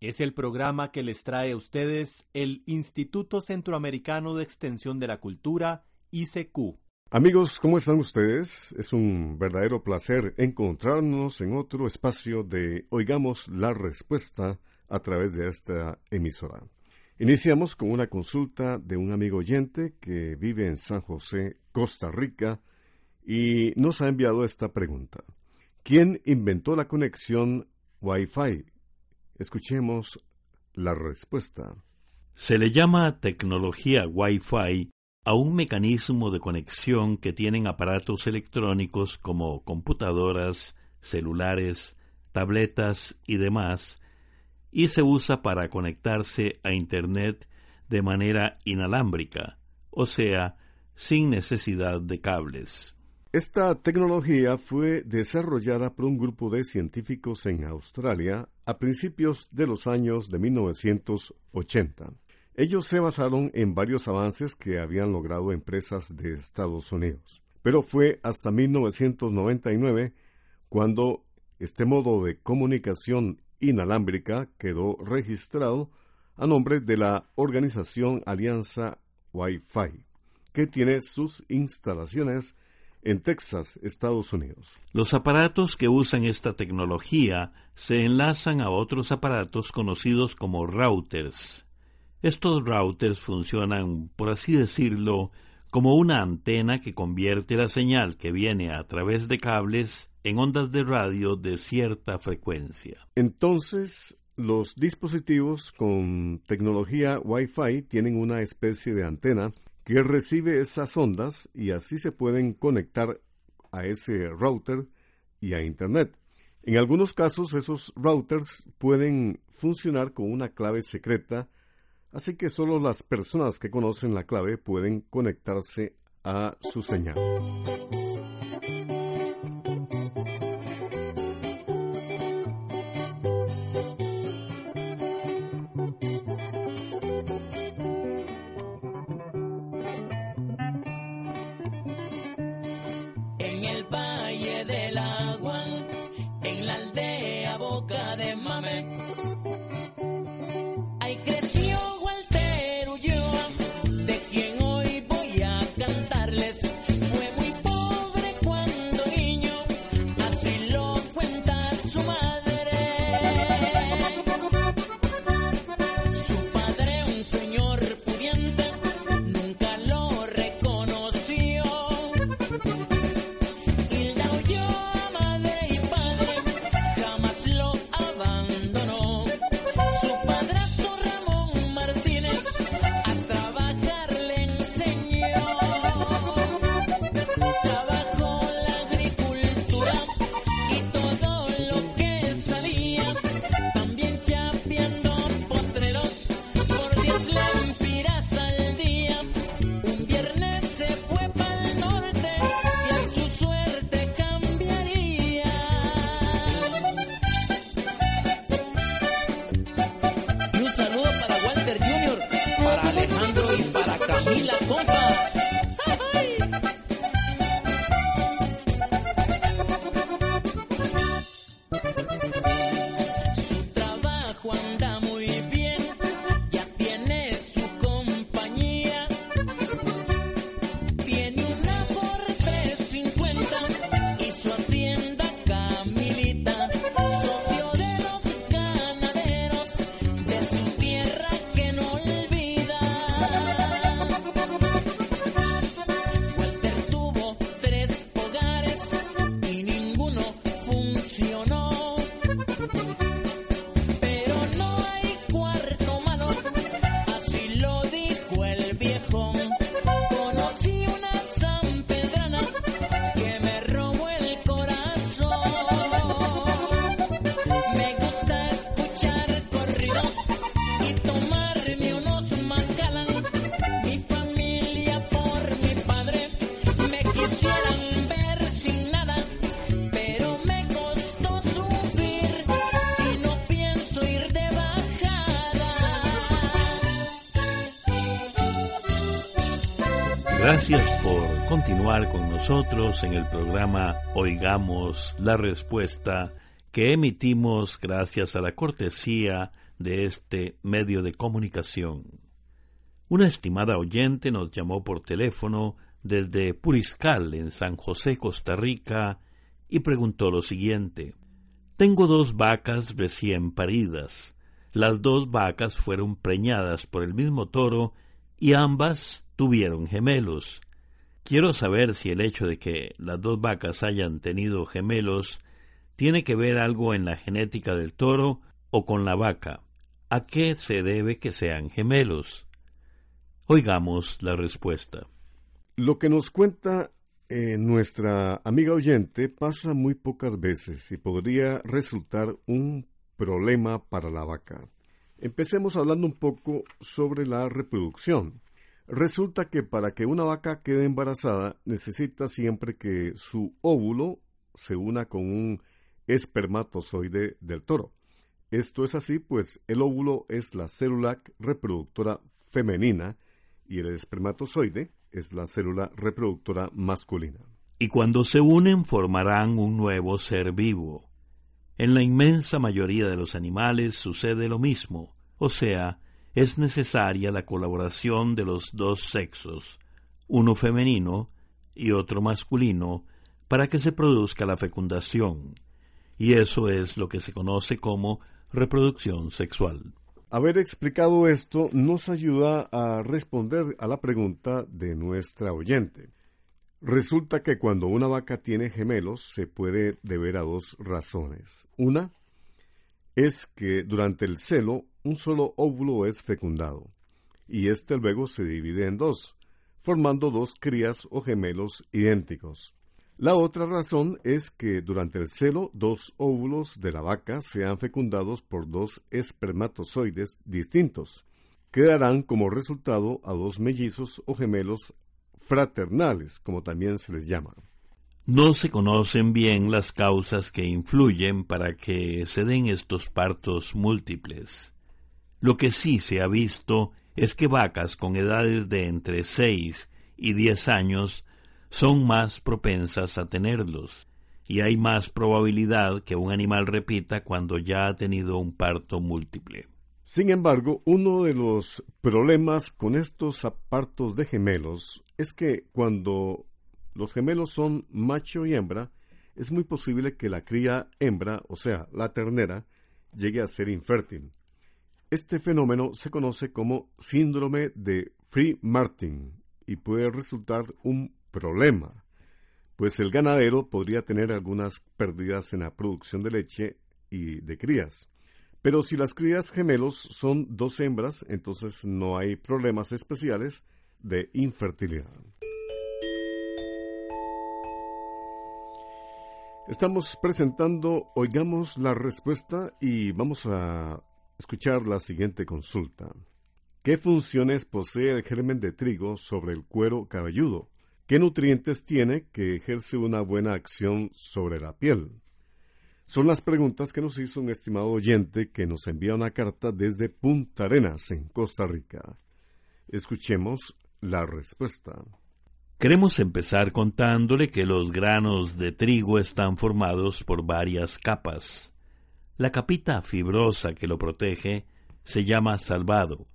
Es el programa que les trae a ustedes el Instituto Centroamericano de Extensión de la Cultura, ICQ. Amigos, ¿cómo están ustedes? Es un verdadero placer encontrarnos en otro espacio de Oigamos la Respuesta a través de esta emisora. Iniciamos con una consulta de un amigo oyente que vive en San José, Costa Rica, y nos ha enviado esta pregunta. ¿Quién inventó la conexión Wi-Fi? Escuchemos la respuesta. Se le llama tecnología Wi-Fi a un mecanismo de conexión que tienen aparatos electrónicos como computadoras, celulares, tabletas y demás, y se usa para conectarse a Internet de manera inalámbrica, o sea, sin necesidad de cables. Esta tecnología fue desarrollada por un grupo de científicos en Australia a principios de los años de 1980. Ellos se basaron en varios avances que habían logrado empresas de Estados Unidos. Pero fue hasta 1999 cuando este modo de comunicación inalámbrica quedó registrado a nombre de la organización Alianza Wi-Fi, que tiene sus instalaciones en Texas, Estados Unidos. Los aparatos que usan esta tecnología se enlazan a otros aparatos conocidos como routers. Estos routers funcionan, por así decirlo, como una antena que convierte la señal que viene a través de cables en ondas de radio de cierta frecuencia. Entonces, los dispositivos con tecnología Wi-Fi tienen una especie de antena que recibe esas ondas y así se pueden conectar a ese router y a Internet. En algunos casos esos routers pueden funcionar con una clave secreta, así que solo las personas que conocen la clave pueden conectarse a su señal. Nosotros en el programa Oigamos la Respuesta que emitimos gracias a la cortesía de este medio de comunicación. Una estimada oyente nos llamó por teléfono desde Puriscal, en San José, Costa Rica, y preguntó lo siguiente. Tengo dos vacas recién paridas. Las dos vacas fueron preñadas por el mismo toro y ambas tuvieron gemelos. Quiero saber si el hecho de que las dos vacas hayan tenido gemelos tiene que ver algo en la genética del toro o con la vaca. ¿A qué se debe que sean gemelos? Oigamos la respuesta. Lo que nos cuenta eh, nuestra amiga oyente pasa muy pocas veces y podría resultar un problema para la vaca. Empecemos hablando un poco sobre la reproducción. Resulta que para que una vaca quede embarazada necesita siempre que su óvulo se una con un espermatozoide del toro. Esto es así, pues el óvulo es la célula reproductora femenina y el espermatozoide es la célula reproductora masculina. Y cuando se unen formarán un nuevo ser vivo. En la inmensa mayoría de los animales sucede lo mismo, o sea, es necesaria la colaboración de los dos sexos, uno femenino y otro masculino, para que se produzca la fecundación, y eso es lo que se conoce como reproducción sexual. Haber explicado esto nos ayuda a responder a la pregunta de nuestra oyente. Resulta que cuando una vaca tiene gemelos se puede deber a dos razones. Una es que durante el celo un solo óvulo es fecundado, y éste luego se divide en dos, formando dos crías o gemelos idénticos. La otra razón es que durante el celo dos óvulos de la vaca sean fecundados por dos espermatozoides distintos, que darán como resultado a dos mellizos o gemelos fraternales, como también se les llama. No se conocen bien las causas que influyen para que se den estos partos múltiples. Lo que sí se ha visto es que vacas con edades de entre 6 y 10 años son más propensas a tenerlos, y hay más probabilidad que un animal repita cuando ya ha tenido un parto múltiple. Sin embargo, uno de los problemas con estos partos de gemelos es que cuando los gemelos son macho y hembra, es muy posible que la cría hembra, o sea, la ternera, llegue a ser infértil. Este fenómeno se conoce como síndrome de Free-Martin y puede resultar un problema, pues el ganadero podría tener algunas pérdidas en la producción de leche y de crías. Pero si las crías gemelos son dos hembras, entonces no hay problemas especiales de infertilidad. Estamos presentando Oigamos la Respuesta y vamos a escuchar la siguiente consulta. ¿Qué funciones posee el germen de trigo sobre el cuero cabelludo? ¿Qué nutrientes tiene que ejerce una buena acción sobre la piel? Son las preguntas que nos hizo un estimado oyente que nos envía una carta desde Punta Arenas, en Costa Rica. Escuchemos la respuesta. Queremos empezar contándole que los granos de trigo están formados por varias capas. La capita fibrosa que lo protege se llama salvado.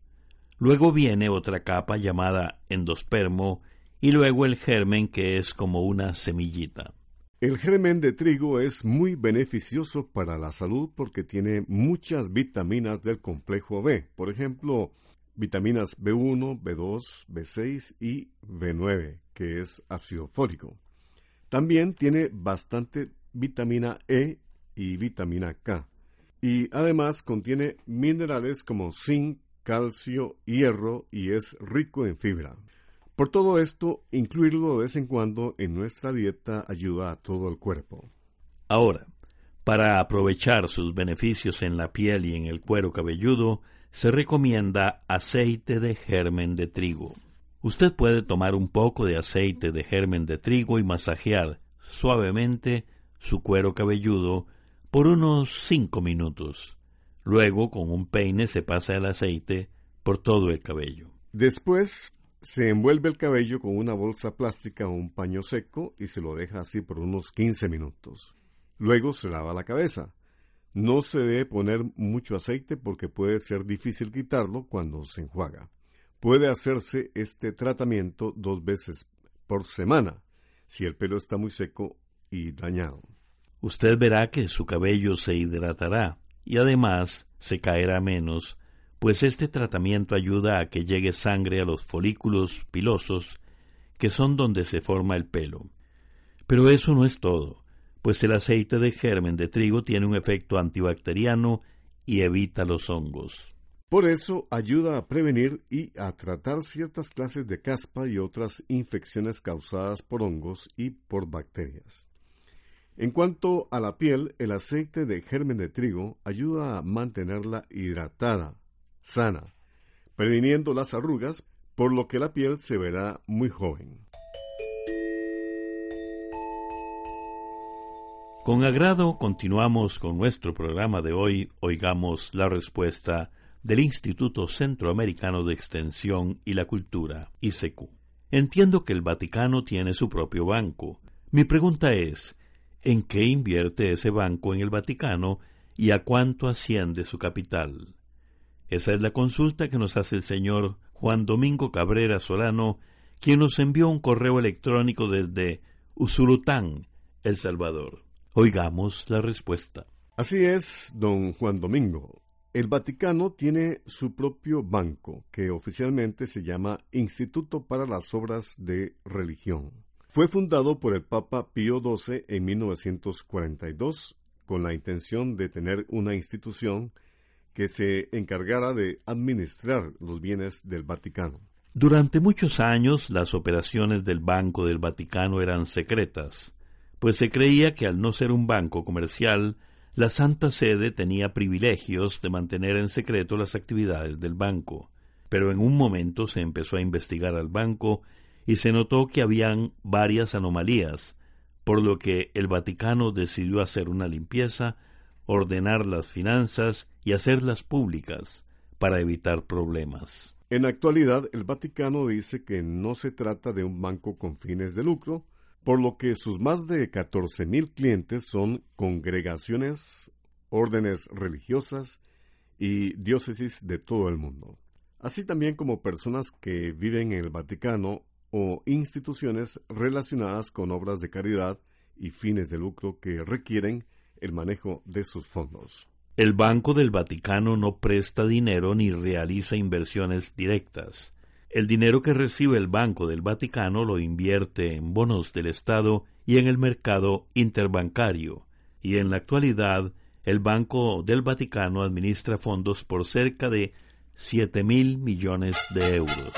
Luego viene otra capa llamada endospermo y luego el germen que es como una semillita. El germen de trigo es muy beneficioso para la salud porque tiene muchas vitaminas del complejo B, por ejemplo, vitaminas B1, B2, B6 y B9, que es ácido fólico. También tiene bastante vitamina E y vitamina K y además contiene minerales como zinc, calcio, hierro y es rico en fibra. Por todo esto, incluirlo de vez en cuando en nuestra dieta ayuda a todo el cuerpo. Ahora, para aprovechar sus beneficios en la piel y en el cuero cabelludo, se recomienda aceite de germen de trigo. Usted puede tomar un poco de aceite de germen de trigo y masajear suavemente su cuero cabelludo por unos cinco minutos. Luego, con un peine se pasa el aceite por todo el cabello. Después Se envuelve el cabello con una bolsa plástica o un paño seco y se lo deja así por unos 15 minutos. Luego se lava la cabeza. No se debe poner mucho aceite porque puede ser difícil quitarlo cuando se enjuaga. Puede hacerse este tratamiento dos veces por semana si el pelo está muy seco y dañado. Usted verá que su cabello se hidratará y además se caerá menos pues este tratamiento ayuda a que llegue sangre a los folículos pilosos, que son donde se forma el pelo. Pero eso no es todo, pues el aceite de germen de trigo tiene un efecto antibacteriano y evita los hongos. Por eso ayuda a prevenir y a tratar ciertas clases de caspa y otras infecciones causadas por hongos y por bacterias. En cuanto a la piel, el aceite de germen de trigo ayuda a mantenerla hidratada, sana, previniendo las arrugas, por lo que la piel se verá muy joven. Con agrado continuamos con nuestro programa de hoy. Oigamos la respuesta del Instituto Centroamericano de Extensión y la Cultura, ICQ. Entiendo que el Vaticano tiene su propio banco. Mi pregunta es, ¿en qué invierte ese banco en el Vaticano y a cuánto asciende su capital? Esa es la consulta que nos hace el señor Juan Domingo Cabrera Solano, quien nos envió un correo electrónico desde Usulután, El Salvador. Oigamos la respuesta. Así es, don Juan Domingo. El Vaticano tiene su propio banco, que oficialmente se llama Instituto para las Obras de Religión. Fue fundado por el Papa Pío XII en 1942 con la intención de tener una institución que se encargara de administrar los bienes del Vaticano. Durante muchos años las operaciones del Banco del Vaticano eran secretas, pues se creía que al no ser un banco comercial, la Santa Sede tenía privilegios de mantener en secreto las actividades del banco. Pero en un momento se empezó a investigar al banco y se notó que habían varias anomalías, por lo que el Vaticano decidió hacer una limpieza ordenar las finanzas y hacerlas públicas para evitar problemas. En actualidad, el Vaticano dice que no se trata de un banco con fines de lucro, por lo que sus más de mil clientes son congregaciones, órdenes religiosas y diócesis de todo el mundo, así también como personas que viven en el Vaticano o instituciones relacionadas con obras de caridad y fines de lucro que requieren el manejo de sus fondos. El Banco del Vaticano no presta dinero ni realiza inversiones directas. El dinero que recibe el Banco del Vaticano lo invierte en bonos del Estado y en el mercado interbancario, y en la actualidad el Banco del Vaticano administra fondos por cerca de siete mil millones de euros.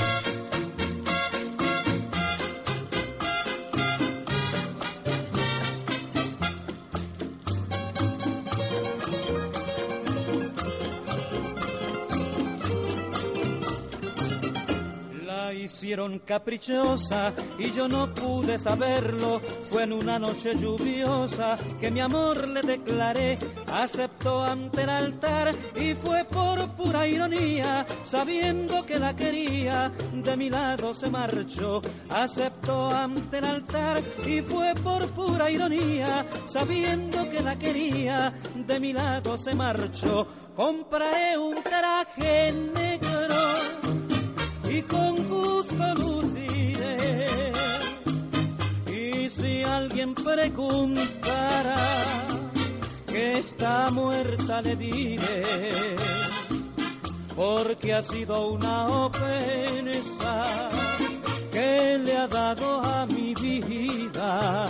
Caprichosa y yo no pude saberlo. Fue en una noche lluviosa que mi amor le declaré. Aceptó ante el altar y fue por pura ironía, sabiendo que la quería, de mi lado se marchó. Aceptó ante el altar y fue por pura ironía, sabiendo que la quería, de mi lado se marchó. Compraré un traje negro y con gusto luciré. Y si alguien preguntara que está muerta, le diré, porque ha sido una ofensa que le ha dado a mi vida.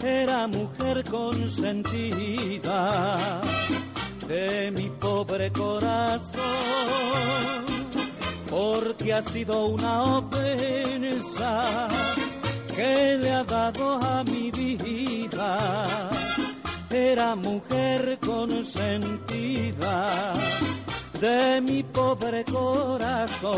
Era mujer consentida de mi pobre corazón porque ha sido una ofensa que le ha dado a mi vida. Era mujer consentida de mi pobre corazón.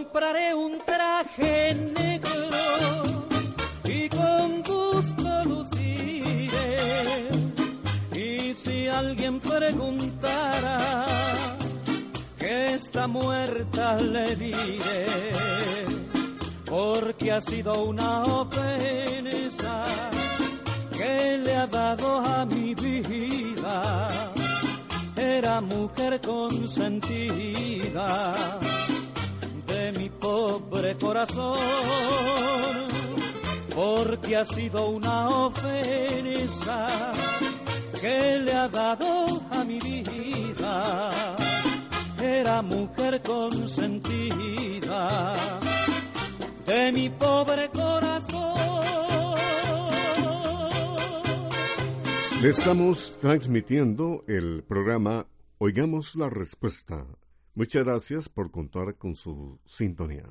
Compraré un traje negro y con gusto luciré. Y si alguien preguntara que está muerta, le diré, porque ha sido una ofensa que le ha dado a mi vida. Era mujer consentida pobre corazón, porque ha sido una ofensa que le ha dado a mi vida. Era mujer consentida de mi pobre corazón. Le estamos transmitiendo el programa Oigamos la Respuesta. Muchas gracias por contar con su sintonía.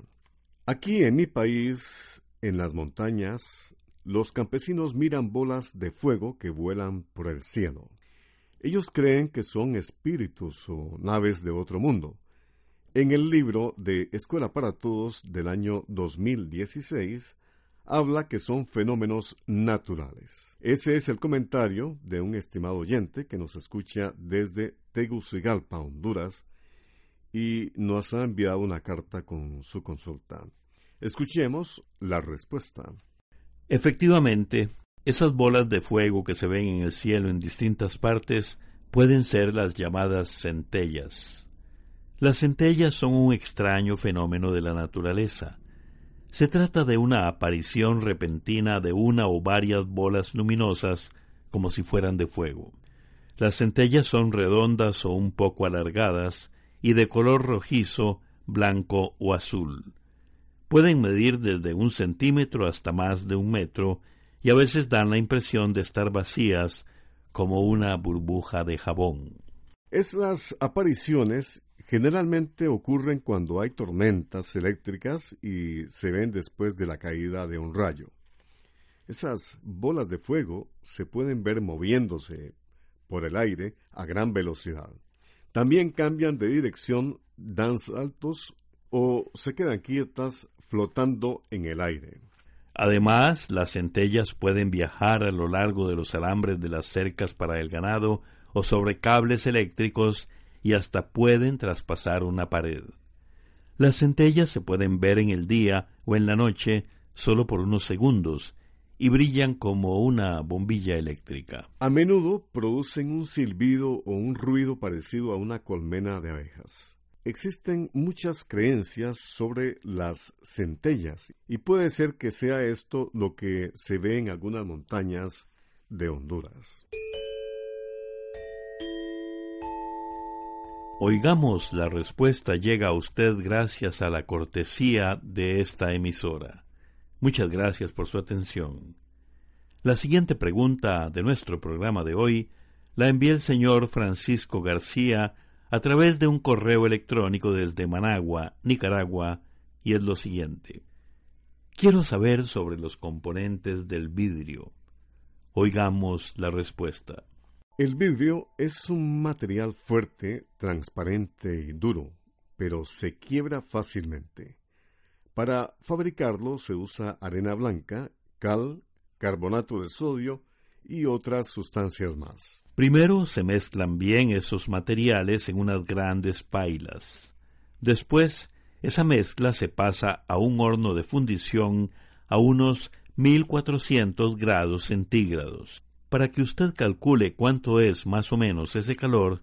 Aquí en mi país, en las montañas, los campesinos miran bolas de fuego que vuelan por el cielo. Ellos creen que son espíritus o naves de otro mundo. En el libro de Escuela para Todos del año 2016, habla que son fenómenos naturales. Ese es el comentario de un estimado oyente que nos escucha desde Tegucigalpa, Honduras, y nos ha enviado una carta con su consulta. Escuchemos la respuesta. Efectivamente, esas bolas de fuego que se ven en el cielo en distintas partes pueden ser las llamadas centellas. Las centellas son un extraño fenómeno de la naturaleza. Se trata de una aparición repentina de una o varias bolas luminosas como si fueran de fuego. Las centellas son redondas o un poco alargadas y de color rojizo, blanco o azul. Pueden medir desde un centímetro hasta más de un metro y a veces dan la impresión de estar vacías como una burbuja de jabón. Esas apariciones Generalmente ocurren cuando hay tormentas eléctricas y se ven después de la caída de un rayo. Esas bolas de fuego se pueden ver moviéndose por el aire a gran velocidad. También cambian de dirección, dan saltos o se quedan quietas flotando en el aire. Además, las centellas pueden viajar a lo largo de los alambres de las cercas para el ganado o sobre cables eléctricos y hasta pueden traspasar una pared. Las centellas se pueden ver en el día o en la noche solo por unos segundos y brillan como una bombilla eléctrica. A menudo producen un silbido o un ruido parecido a una colmena de abejas. Existen muchas creencias sobre las centellas y puede ser que sea esto lo que se ve en algunas montañas de Honduras. Oigamos la respuesta llega a usted gracias a la cortesía de esta emisora. Muchas gracias por su atención. La siguiente pregunta de nuestro programa de hoy la envía el señor Francisco García a través de un correo electrónico desde Managua, Nicaragua, y es lo siguiente. Quiero saber sobre los componentes del vidrio. Oigamos la respuesta. El vidrio es un material fuerte, transparente y duro, pero se quiebra fácilmente. Para fabricarlo se usa arena blanca, cal, carbonato de sodio y otras sustancias más. Primero se mezclan bien esos materiales en unas grandes pailas. Después, esa mezcla se pasa a un horno de fundición a unos 1400 grados centígrados. Para que usted calcule cuánto es más o menos ese calor,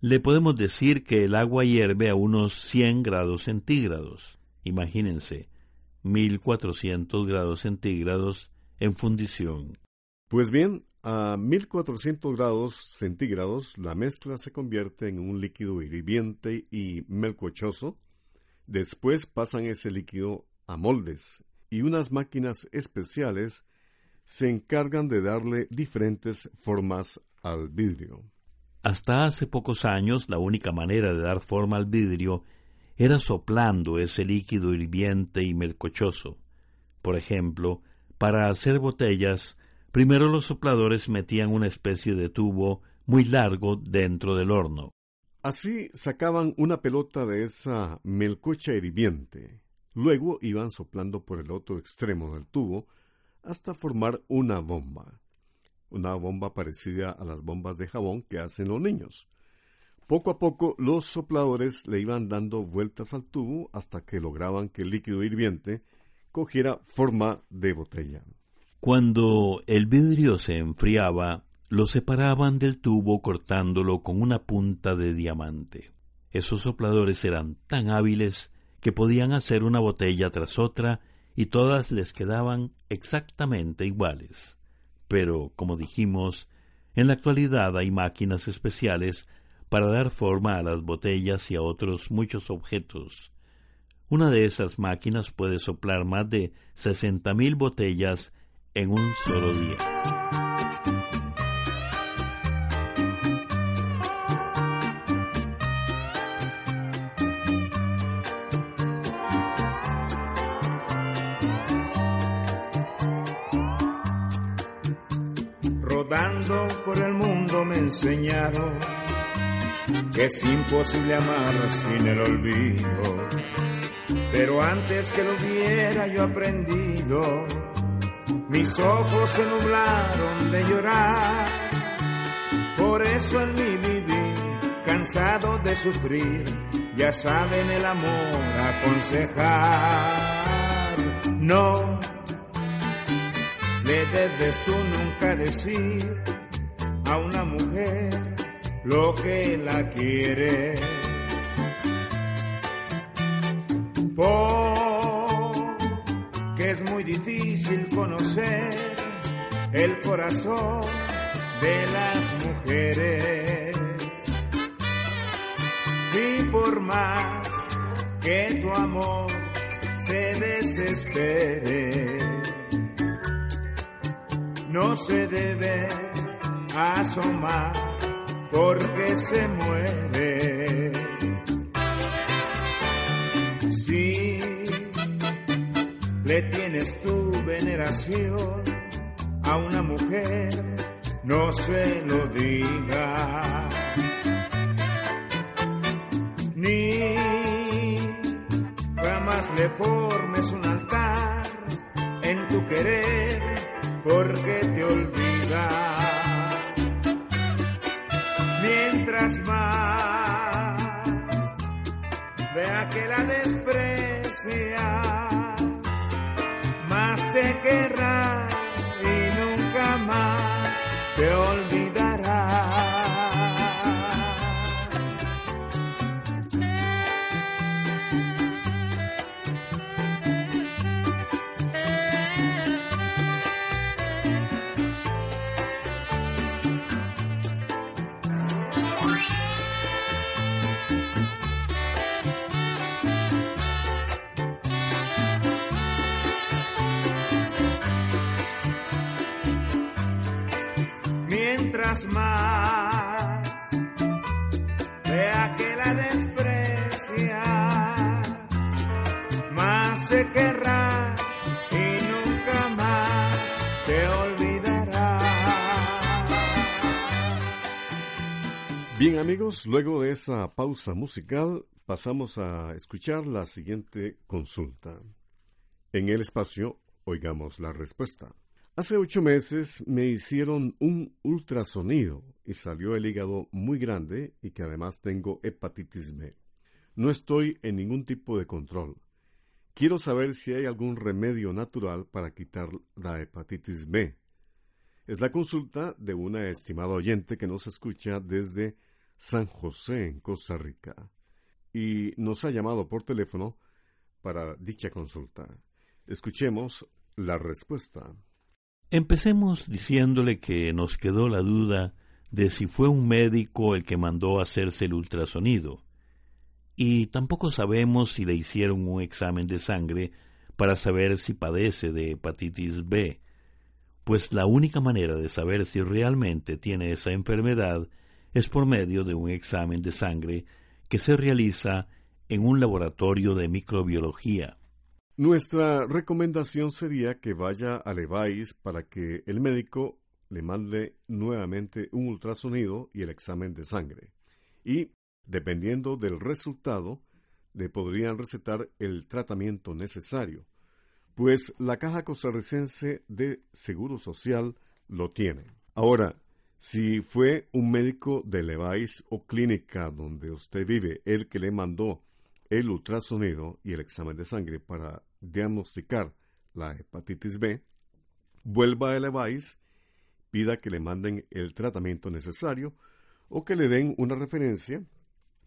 le podemos decir que el agua hierve a unos 100 grados centígrados. Imagínense, 1400 grados centígrados en fundición. Pues bien, a 1400 grados centígrados la mezcla se convierte en un líquido hirviente y melcochoso. Después pasan ese líquido a moldes y unas máquinas especiales se encargan de darle diferentes formas al vidrio. Hasta hace pocos años la única manera de dar forma al vidrio era soplando ese líquido hirviente y melcochoso. Por ejemplo, para hacer botellas, primero los sopladores metían una especie de tubo muy largo dentro del horno. Así sacaban una pelota de esa melcocha hirviente. Luego iban soplando por el otro extremo del tubo hasta formar una bomba. Una bomba parecida a las bombas de jabón que hacen los niños. Poco a poco los sopladores le iban dando vueltas al tubo hasta que lograban que el líquido hirviente cogiera forma de botella. Cuando el vidrio se enfriaba, lo separaban del tubo cortándolo con una punta de diamante. Esos sopladores eran tan hábiles que podían hacer una botella tras otra y todas les quedaban exactamente iguales. Pero, como dijimos, en la actualidad hay máquinas especiales para dar forma a las botellas y a otros muchos objetos. Una de esas máquinas puede soplar más de sesenta mil botellas en un solo día. Rodando por el mundo me enseñaron es imposible amar sin el olvido. Pero antes que lo hubiera yo aprendido, mis ojos se nublaron de llorar. Por eso en mi vivir, cansado de sufrir, ya saben el amor aconsejar. No le debes tú nunca decir a una mujer lo que la quiere. Porque es muy difícil conocer el corazón de las mujeres. Y por más que tu amor se desespere, no se debe asomar porque se muere. Si le tienes tu veneración a una mujer, no se lo digas. Ni jamás le formes un altar en tu querer, porque te olvidas. Vea que la desprecias, más te querrá y nunca más te olvidará. Más vea que la desprecias, más se querrá y nunca más te olvidará. Bien amigos, luego de esa pausa musical pasamos a escuchar la siguiente consulta. En el espacio, oigamos la respuesta. Hace ocho meses me hicieron un ultrasonido y salió el hígado muy grande y que además tengo hepatitis B. No estoy en ningún tipo de control. Quiero saber si hay algún remedio natural para quitar la hepatitis B. Es la consulta de una estimada oyente que nos escucha desde San José, en Costa Rica, y nos ha llamado por teléfono para dicha consulta. Escuchemos la respuesta. Empecemos diciéndole que nos quedó la duda de si fue un médico el que mandó hacerse el ultrasonido, y tampoco sabemos si le hicieron un examen de sangre para saber si padece de hepatitis B, pues la única manera de saber si realmente tiene esa enfermedad es por medio de un examen de sangre que se realiza en un laboratorio de microbiología. Nuestra recomendación sería que vaya al EVAIS para que el médico le mande nuevamente un ultrasonido y el examen de sangre. Y Dependiendo del resultado, le podrían recetar el tratamiento necesario, pues la Caja Costarricense de Seguro Social lo tiene. Ahora, si fue un médico de Levice o clínica donde usted vive el que le mandó el ultrasonido y el examen de sangre para diagnosticar la hepatitis B, vuelva a Levice, pida que le manden el tratamiento necesario o que le den una referencia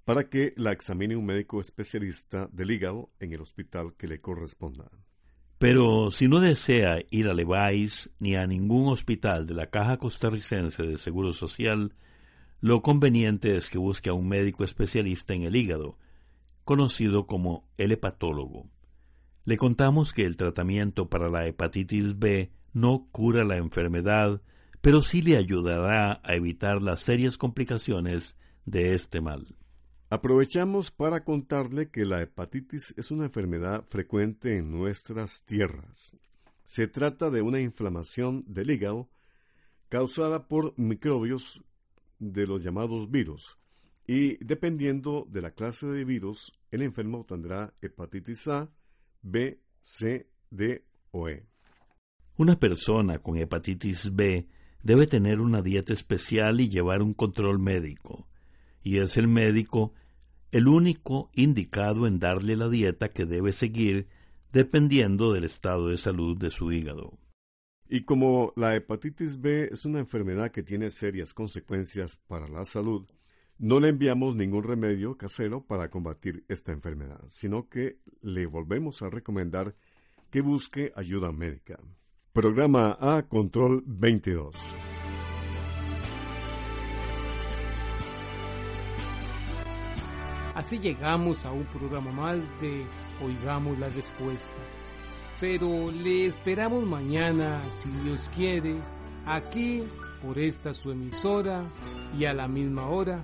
para que la examine un médico especialista del hígado en el hospital que le corresponda. Pero si no desea ir a Levice ni a ningún hospital de la Caja Costarricense de Seguro Social, lo conveniente es que busque a un médico especialista en el hígado, conocido como el hepatólogo. Le contamos que el tratamiento para la hepatitis B no cura la enfermedad, pero sí le ayudará a evitar las serias complicaciones de este mal. Aprovechamos para contarle que la hepatitis es una enfermedad frecuente en nuestras tierras. Se trata de una inflamación del hígado causada por microbios de los llamados virus, y dependiendo de la clase de virus, el enfermo tendrá hepatitis A, B, C, D o E. Una persona con hepatitis B debe tener una dieta especial y llevar un control médico, y es el médico el único indicado en darle la dieta que debe seguir dependiendo del estado de salud de su hígado. Y como la hepatitis B es una enfermedad que tiene serias consecuencias para la salud, no le enviamos ningún remedio casero para combatir esta enfermedad, sino que le volvemos a recomendar que busque ayuda médica. Programa A Control 22. Así llegamos a un programa más de Oigamos la Respuesta. Pero le esperamos mañana, si Dios quiere, aquí por esta su emisora y a la misma hora.